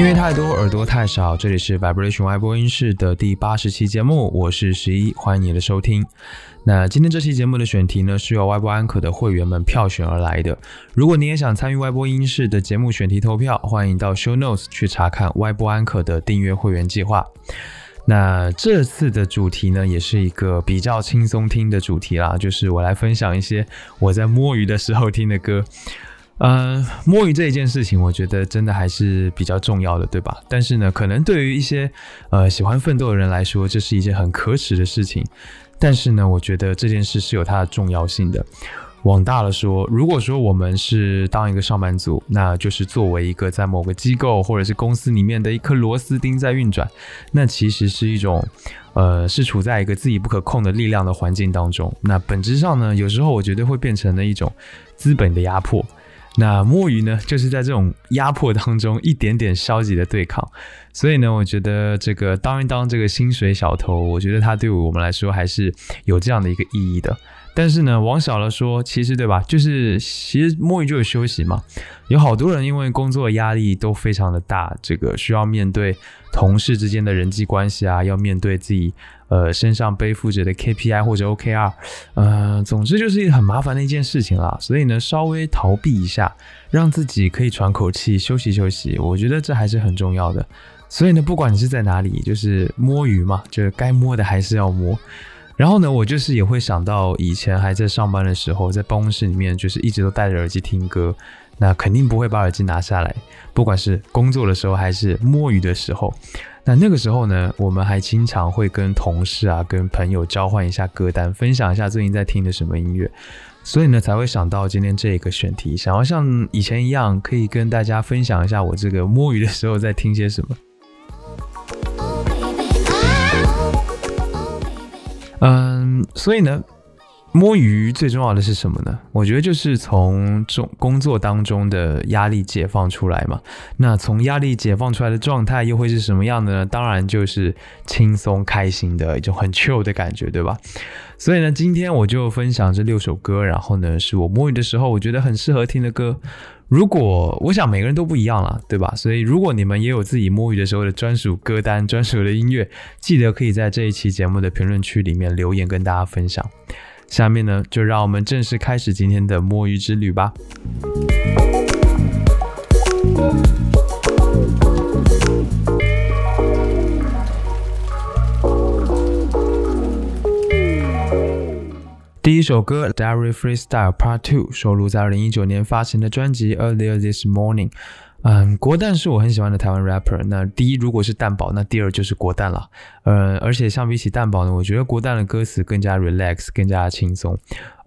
因为太多，耳朵太少。这里是 Vibration 外播音室的第八十期节目，我是十一，欢迎你的收听。那今天这期节目的选题呢，是由外播安可的会员们票选而来的。如果你也想参与外播音室的节目选题投票，欢迎到 Show Notes 去查看外播安可的订阅会员计划。那这次的主题呢，也是一个比较轻松听的主题啦，就是我来分享一些我在摸鱼的时候听的歌。呃，摸鱼这一件事情，我觉得真的还是比较重要的，对吧？但是呢，可能对于一些呃喜欢奋斗的人来说，这是一件很可耻的事情。但是呢，我觉得这件事是有它的重要性的。往大了说，如果说我们是当一个上班族，那就是作为一个在某个机构或者是公司里面的一颗螺丝钉在运转，那其实是一种呃是处在一个自己不可控的力量的环境当中。那本质上呢，有时候我觉得会变成了一种资本的压迫。那摸鱼呢，就是在这种压迫当中一点点消极的对抗，所以呢，我觉得这个当一当这个薪水小偷，我觉得它对我们来说还是有这样的一个意义的。但是呢，往小了说，其实对吧，就是其实摸鱼就有休息嘛。有好多人因为工作压力都非常的大，这个需要面对同事之间的人际关系啊，要面对自己呃身上背负着的 KPI 或者 OKR，呃，总之就是一个很麻烦的一件事情啦。所以呢，稍微逃避一下，让自己可以喘口气，休息休息，我觉得这还是很重要的。所以呢，不管你是在哪里，就是摸鱼嘛，就是该摸的还是要摸。然后呢，我就是也会想到以前还在上班的时候，在办公室里面就是一直都戴着耳机听歌，那肯定不会把耳机拿下来，不管是工作的时候还是摸鱼的时候。那那个时候呢，我们还经常会跟同事啊、跟朋友交换一下歌单，分享一下最近在听的什么音乐，所以呢才会想到今天这一个选题，想要像以前一样，可以跟大家分享一下我这个摸鱼的时候在听些什么。嗯，所以呢，摸鱼最重要的是什么呢？我觉得就是从中工作当中的压力解放出来嘛。那从压力解放出来的状态又会是什么样的呢？当然就是轻松开心的一种很 chill 的感觉，对吧？所以呢，今天我就分享这六首歌，然后呢，是我摸鱼的时候我觉得很适合听的歌。如果我想每个人都不一样了，对吧？所以如果你们也有自己摸鱼的时候的专属歌单、专属的音乐，记得可以在这一期节目的评论区里面留言跟大家分享。下面呢，就让我们正式开始今天的摸鱼之旅吧。一首歌《Diary Freestyle Part Two》收录在二零一九年发行的专辑《Earlier This Morning》。嗯，国蛋是我很喜欢的台湾 rapper。那第一如果是蛋堡，那第二就是国蛋了。嗯，而且相比起蛋堡呢，我觉得国蛋的歌词更加 relax，更加轻松。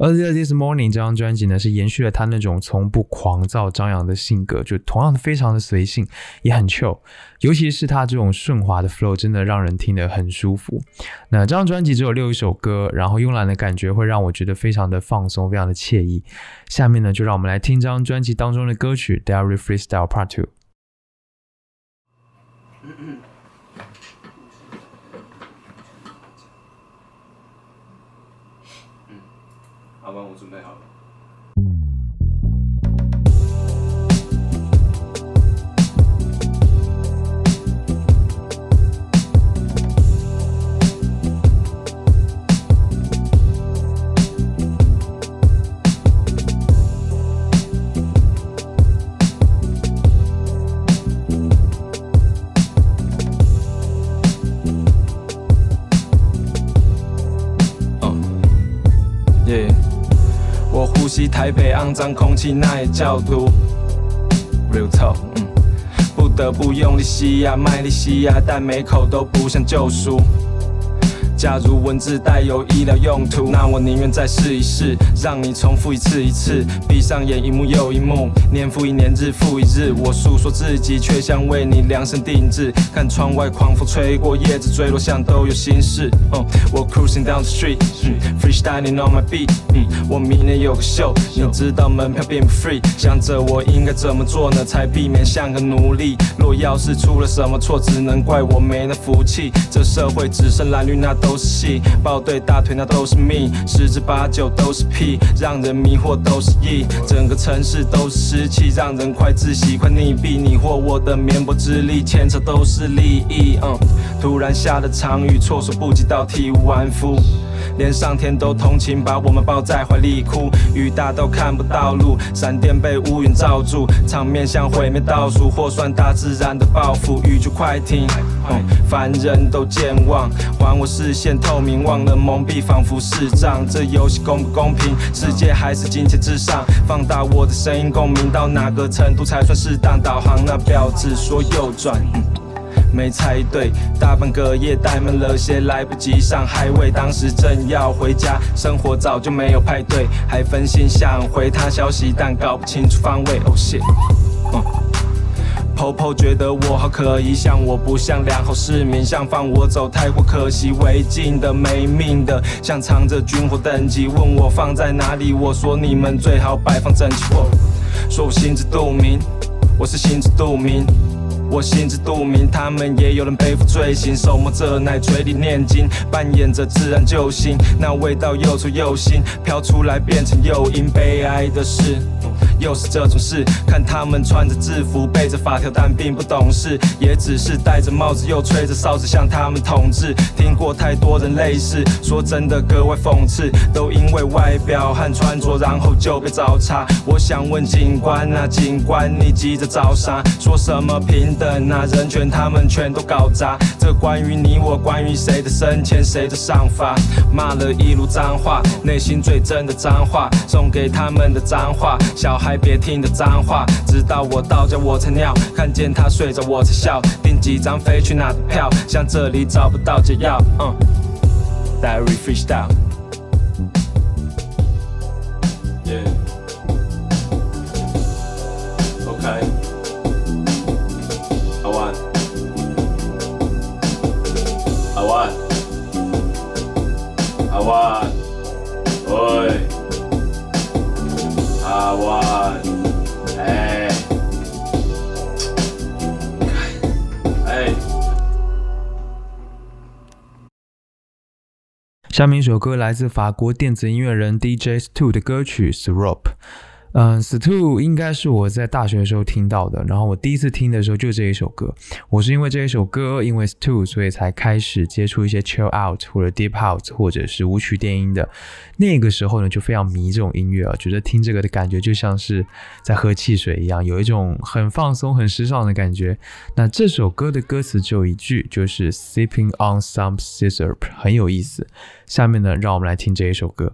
Earlier This Morning 这张专辑呢，是延续了他那种从不狂躁张扬的性格，就同样的非常的随性，也很 chill。尤其是他这种顺滑的 flow，真的让人听得很舒服。那这张专辑只有六一首歌，然后慵懒的感觉会让我觉得非常的放松，非常的惬意。下面呢，就让我们来听这张专辑当中的歌曲《Diary Freestyle Part Two》。台北肮脏空气，那也叫毒。Real talk，嗯，不得不用力吸呀，卖力吸呀，但每口都不像救赎。假如文字带有医疗用途，那我宁愿再试一试，让你重复一次一次，闭上眼一幕又一幕，年复一年，日复一日，我诉说自己，却像为你量身定制。看窗外狂风吹过，叶子坠落，像都有心事。嗯，我 cruising down the street，freestyling on my beat，嗯，我明年有个秀，你知道门票并不 free，想着我应该怎么做呢，才避免像个奴隶。若要是出了什么错，只能怪我没那福气。这社会只剩蓝绿，那都都是戏，抱对大腿那都是命，十之八九都是屁，让人迷惑都是意。整个城市都是湿气，让人快窒息，快溺毙。你或我的绵薄之力，牵扯都是利益。嗯，突然下的场雨，措手不及到体无完肤。连上天都同情，把我们抱在怀里哭。雨大到看不到路，闪电被乌云罩住，场面像毁灭倒数，或算大自然的报复。雨就快停，凡人都健忘，还我视线透明，忘了蒙蔽，仿佛视障。这游戏公不公平？世界还是金钱至上？放大我的声音共鸣到哪个程度才算适当？导航那标志说右转。没猜对，大半个夜怠慢了些，来不及上海位。当时正要回家，生活早就没有派对，还分心想回他消息，但搞不清楚方位。哦谢，嗯。婆婆觉得我好可疑，像我不像良好市民，像放我走太过可惜，违禁的没命的，像藏着军火等级，问我放在哪里，我说你们最好摆放整齐。我说我心知肚明，我是心知肚明。我心知肚明，他们也有人背负罪行，手摸着奶，嘴里念经，扮演着自然救星，那味道又臭又腥，飘出来变成诱因。悲哀的是，又是这种事，看他们穿着制服，背着发条，但并不懂事，也只是戴着帽子，又吹着哨子，向他们统治。听过太多人类似，说真的格外讽刺，都因为外表和穿着，然后就被找茬。我想问警官啊，警官，你急着找啥？说什么平等？那人权他们全都搞砸，这关于你我，关于谁的生前谁的上法，骂了一路脏话，内心最真的脏话，送给他们的脏话，小孩别听的脏话，直到我到家我才尿，看见他睡着我才笑，订几张飞去哪的票，像这里找不到解药。嗯，Diary freestyle。Yeah. OK。阿万，喂，阿万，哎，哎。下面一首歌来自法国电子音乐人 DJ Stu 的歌曲《syrop》。嗯，Stu 应该是我在大学的时候听到的，然后我第一次听的时候就这一首歌。我是因为这一首歌，因为 Stu，所以才开始接触一些 Chill Out 或者 Deep House 或者是舞曲电音的。那个时候呢，就非常迷这种音乐啊，觉得听这个的感觉就像是在喝汽水一样，有一种很放松、很时尚的感觉。那这首歌的歌词只有一句，就是 Sipping on some syrup，很有意思。下面呢，让我们来听这一首歌。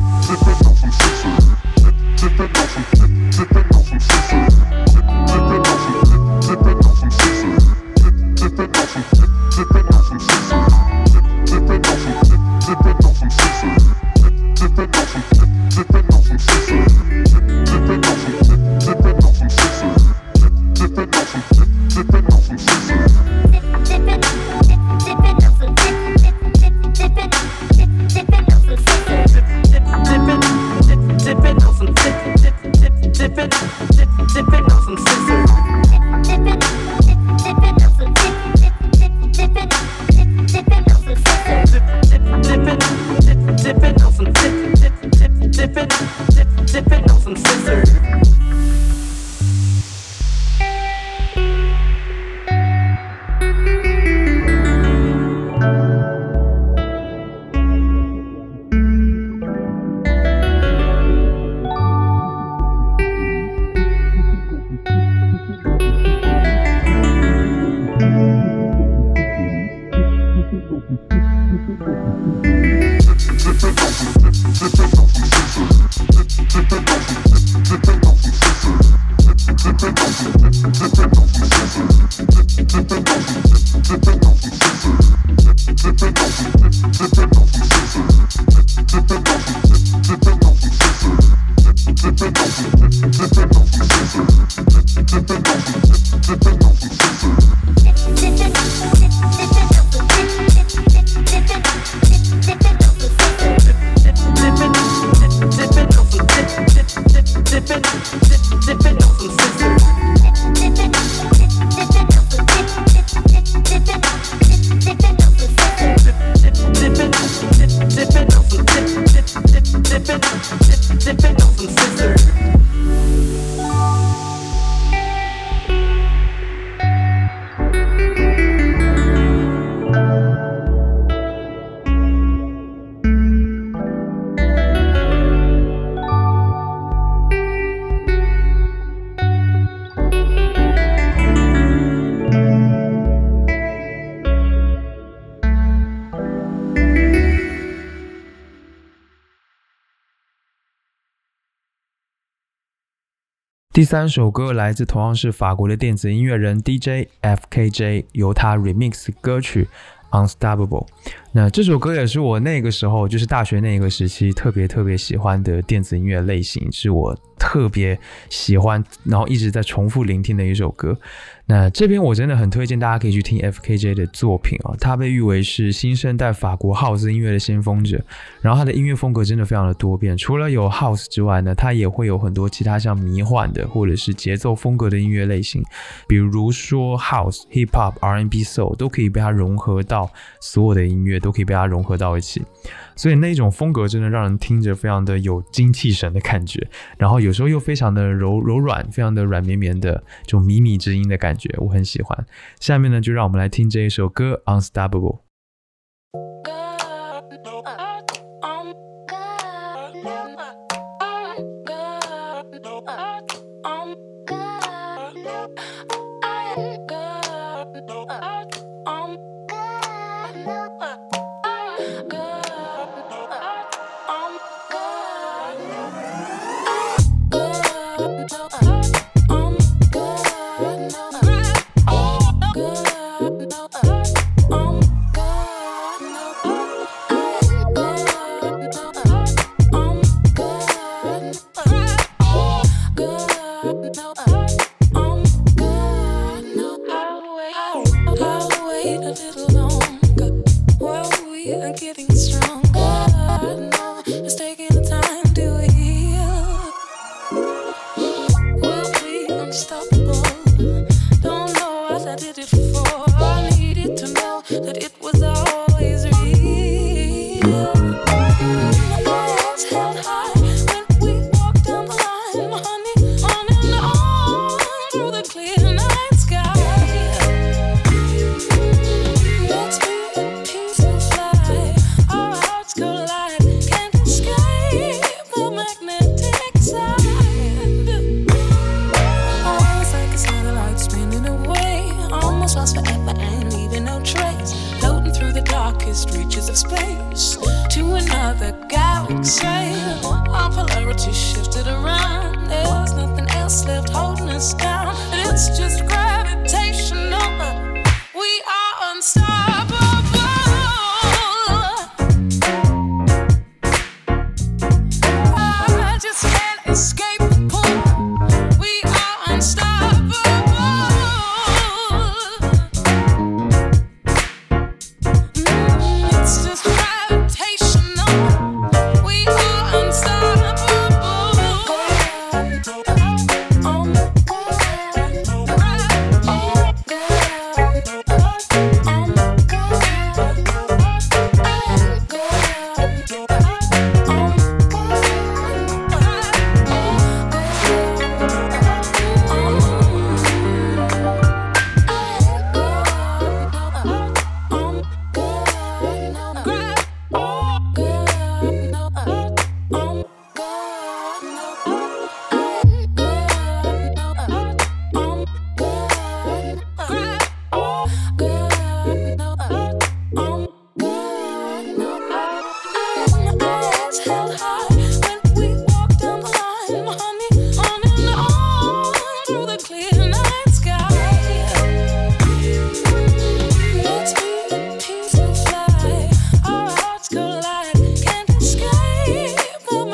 some scissors. 第三首歌来自同样是法国的电子音乐人 DJ FKJ，由他 remix 歌曲 Unstoppable。那这首歌也是我那个时候，就是大学那个时期特别特别喜欢的电子音乐类型，是我特别喜欢，然后一直在重复聆听的一首歌。那这边我真的很推荐大家可以去听 FKJ 的作品啊，他被誉为是新生代法国 House 音乐的先锋者。然后他的音乐风格真的非常的多变，除了有 House 之外呢，他也会有很多其他像迷幻的或者是节奏风格的音乐类型，比如说 House、Hip Hop、R&B、Soul 都可以被他融合到所有的音乐，都可以被他融合到一起。所以那种风格真的让人听着非常的有精气神的感觉，然后有时候又非常的柔柔软，非常的软绵绵的这种靡靡之音的感觉，感觉我很喜欢。下面呢，就让我们来听这一首歌《Unstoppable》。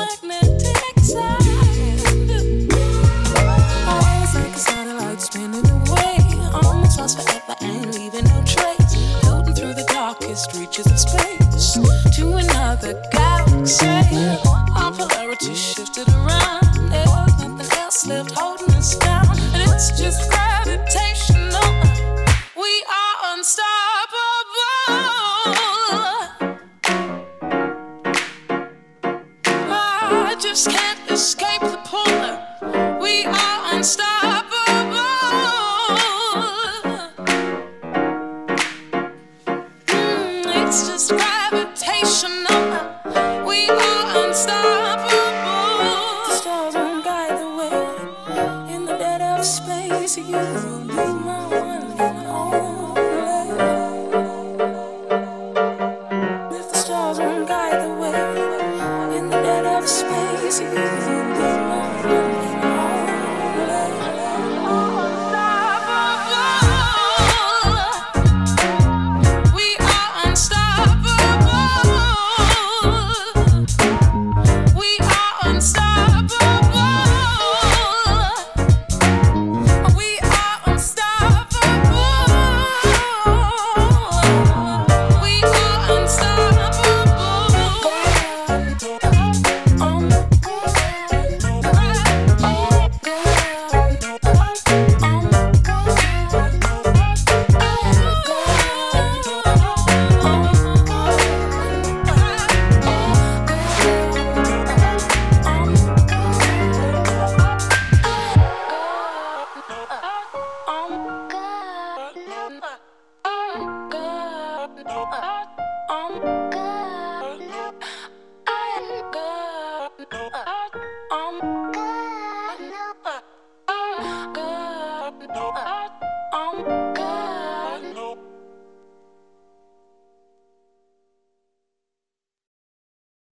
black man.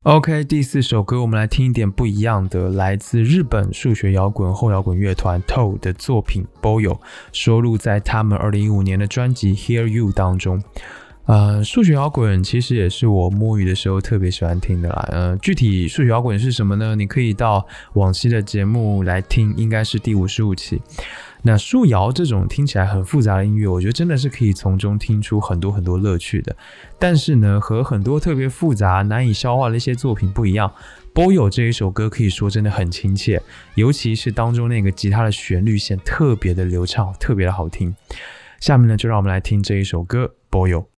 OK，第四首歌我们来听一点不一样的，来自日本数学摇滚后摇滚乐团 TOE 的作品《Boyo》，收录在他们2015年的专辑《Hear You》当中。呃，数学摇滚其实也是我摸鱼的时候特别喜欢听的啦。呃，具体数学摇滚是什么呢？你可以到往期的节目来听，应该是第五十五期。那树摇这种听起来很复杂的音乐，我觉得真的是可以从中听出很多很多乐趣的。但是呢，和很多特别复杂、难以消化的一些作品不一样，《Boy》这一首歌可以说真的很亲切，尤其是当中那个吉他的旋律线特别的流畅，特别的好听。下面呢，就让我们来听这一首歌《Boy》。「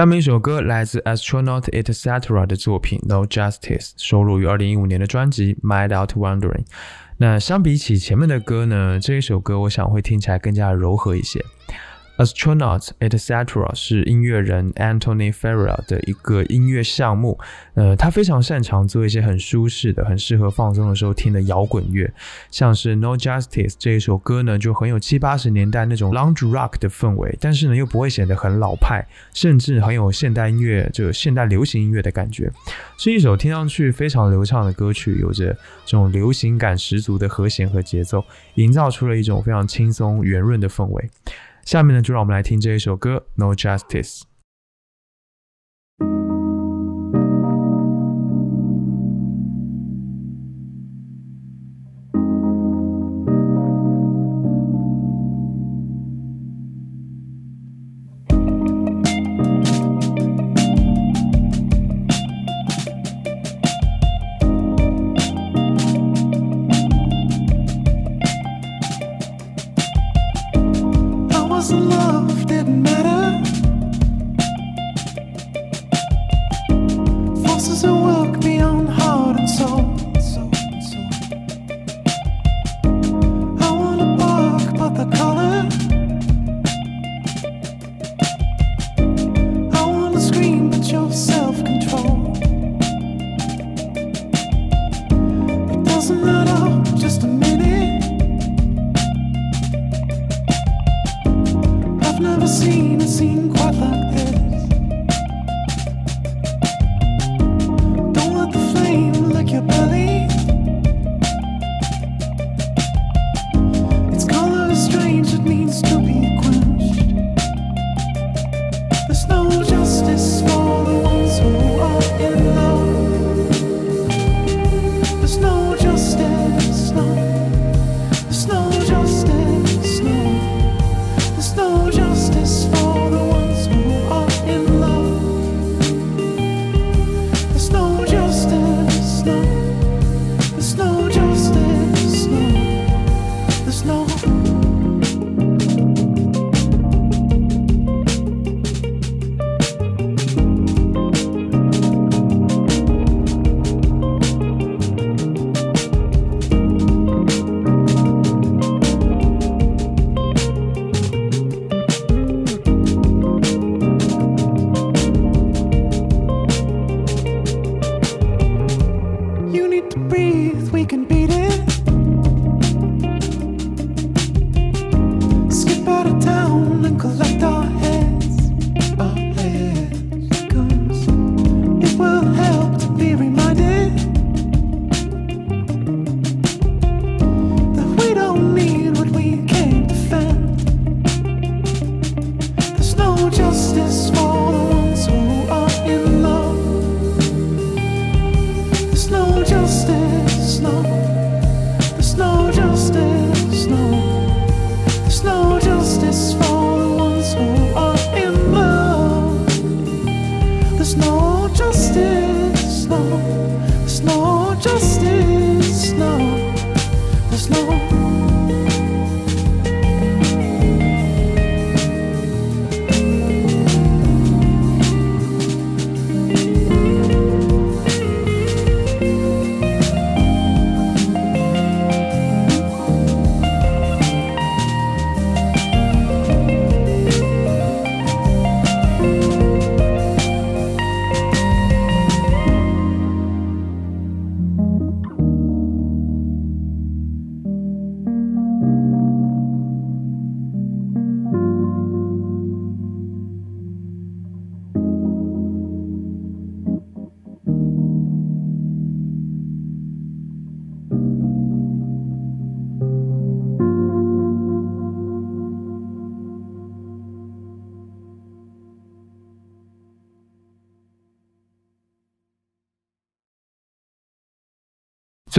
下面一首歌来自 Astronaut etcetera 的作品《No Justice》，收录于二零一五年的专辑《my outwandering》。那相比起前面的歌呢，这一首歌我想会听起来更加柔和一些。Astronauts etc. 是音乐人 Antony Ferrell 的一个音乐项目，呃，他非常擅长做一些很舒适的、很适合放松的时候听的摇滚乐，像是 No Justice 这一首歌呢，就很有七八十年代那种 lounge rock 的氛围，但是呢又不会显得很老派，甚至很有现代音乐，这个现代流行音乐的感觉，是一首听上去非常流畅的歌曲，有着这种流行感十足的和弦和节奏，营造出了一种非常轻松圆润的氛围。下面呢，就让我们来听这一首歌《No Justice》。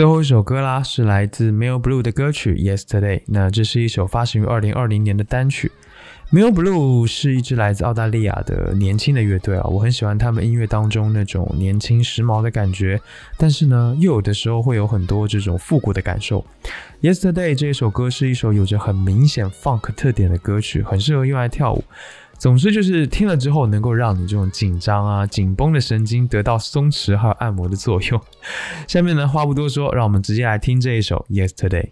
最后一首歌啦，是来自 Mel Blue 的歌曲《Yesterday》。那这是一首发行于二零二零年的单曲。Mel Blue 是一支来自澳大利亚的年轻的乐队啊，我很喜欢他们音乐当中那种年轻时髦的感觉，但是呢，又有的时候会有很多这种复古的感受。《Yesterday》这一首歌是一首有着很明显 funk 特点的歌曲，很适合用来跳舞。总之就是听了之后能够让你这种紧张啊、紧绷的神经得到松弛还有按摩的作用。下面呢话不多说，让我们直接来听这一首《Yesterday》。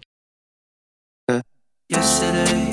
Yesterday,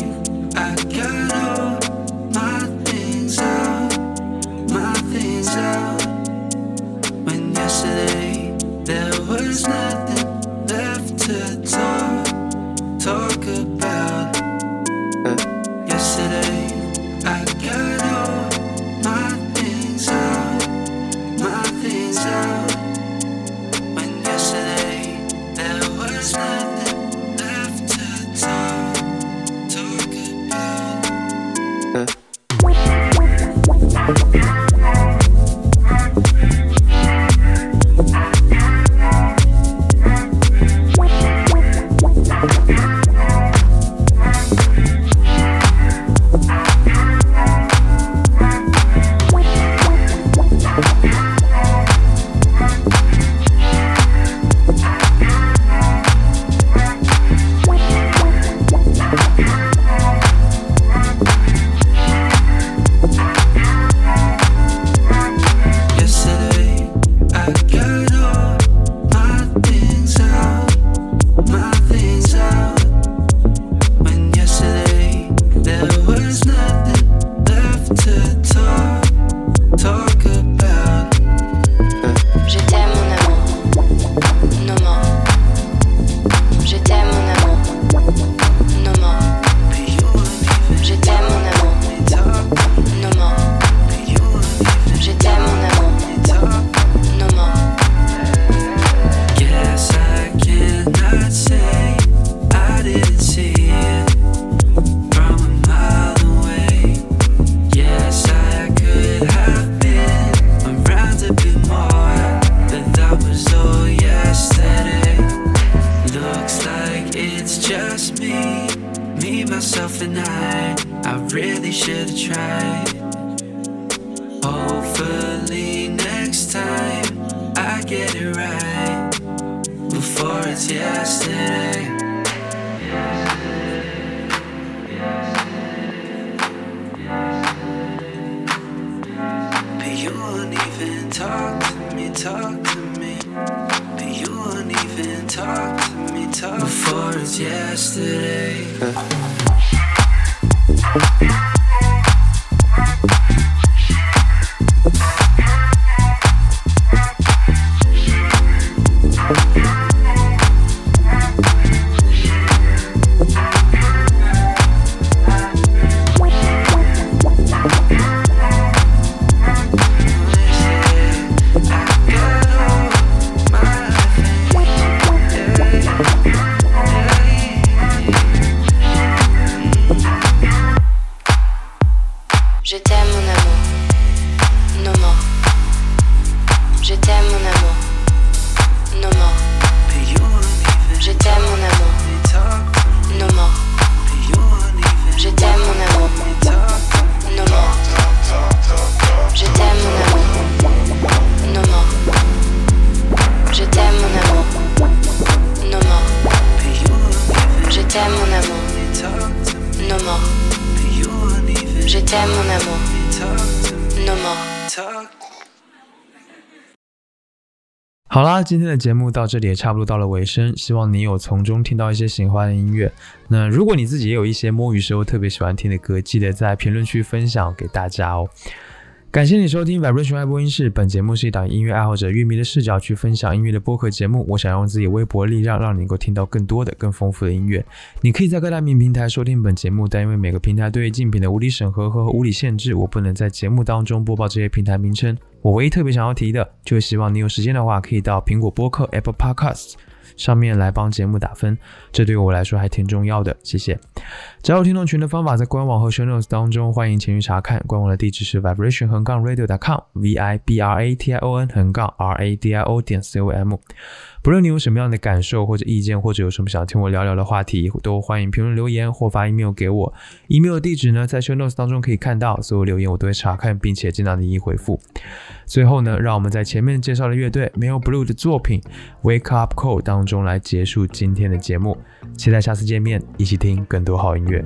好啦，今天的节目到这里也差不多到了尾声，希望你有从中听到一些喜欢的音乐。那如果你自己也有一些摸鱼时候特别喜欢听的歌，记得在评论区分享给大家哦。感谢你收听 Vibration 爱播音室，本节目是一档音乐爱好者乐迷的视角去分享音乐的播客节目。我想用自己微薄的力量，让你能够听到更多的、更丰富的音乐。你可以在各大音频平台收听本节目，但因为每个平台对于竞品的无理审核和无理限制，我不能在节目当中播报这些平台名称。我唯一特别想要提的，就是希望你有时间的话，可以到苹果播客 Apple Podcasts 上面来帮节目打分，这对我来说还挺重要的。谢谢。加入听众群的方法在官网和 show notes 当中，欢迎前去查看。官网的地址是 vibration 横杠 radio.com，v i b r a t i o n 横杠 r a d i o 点 c o m。不论你有什么样的感受或者意见，或者有什么想听我聊聊的话题，都欢迎评论留言或发 email 给我。email 地址呢，在 show notes 当中可以看到，所有留言我都会查看，并且尽量的一一回复。最后呢，让我们在前面介绍的乐队 Mel Blue 的作品《Wake Up Call》当中来结束今天的节目。期待下次见面，一起听更多好音乐。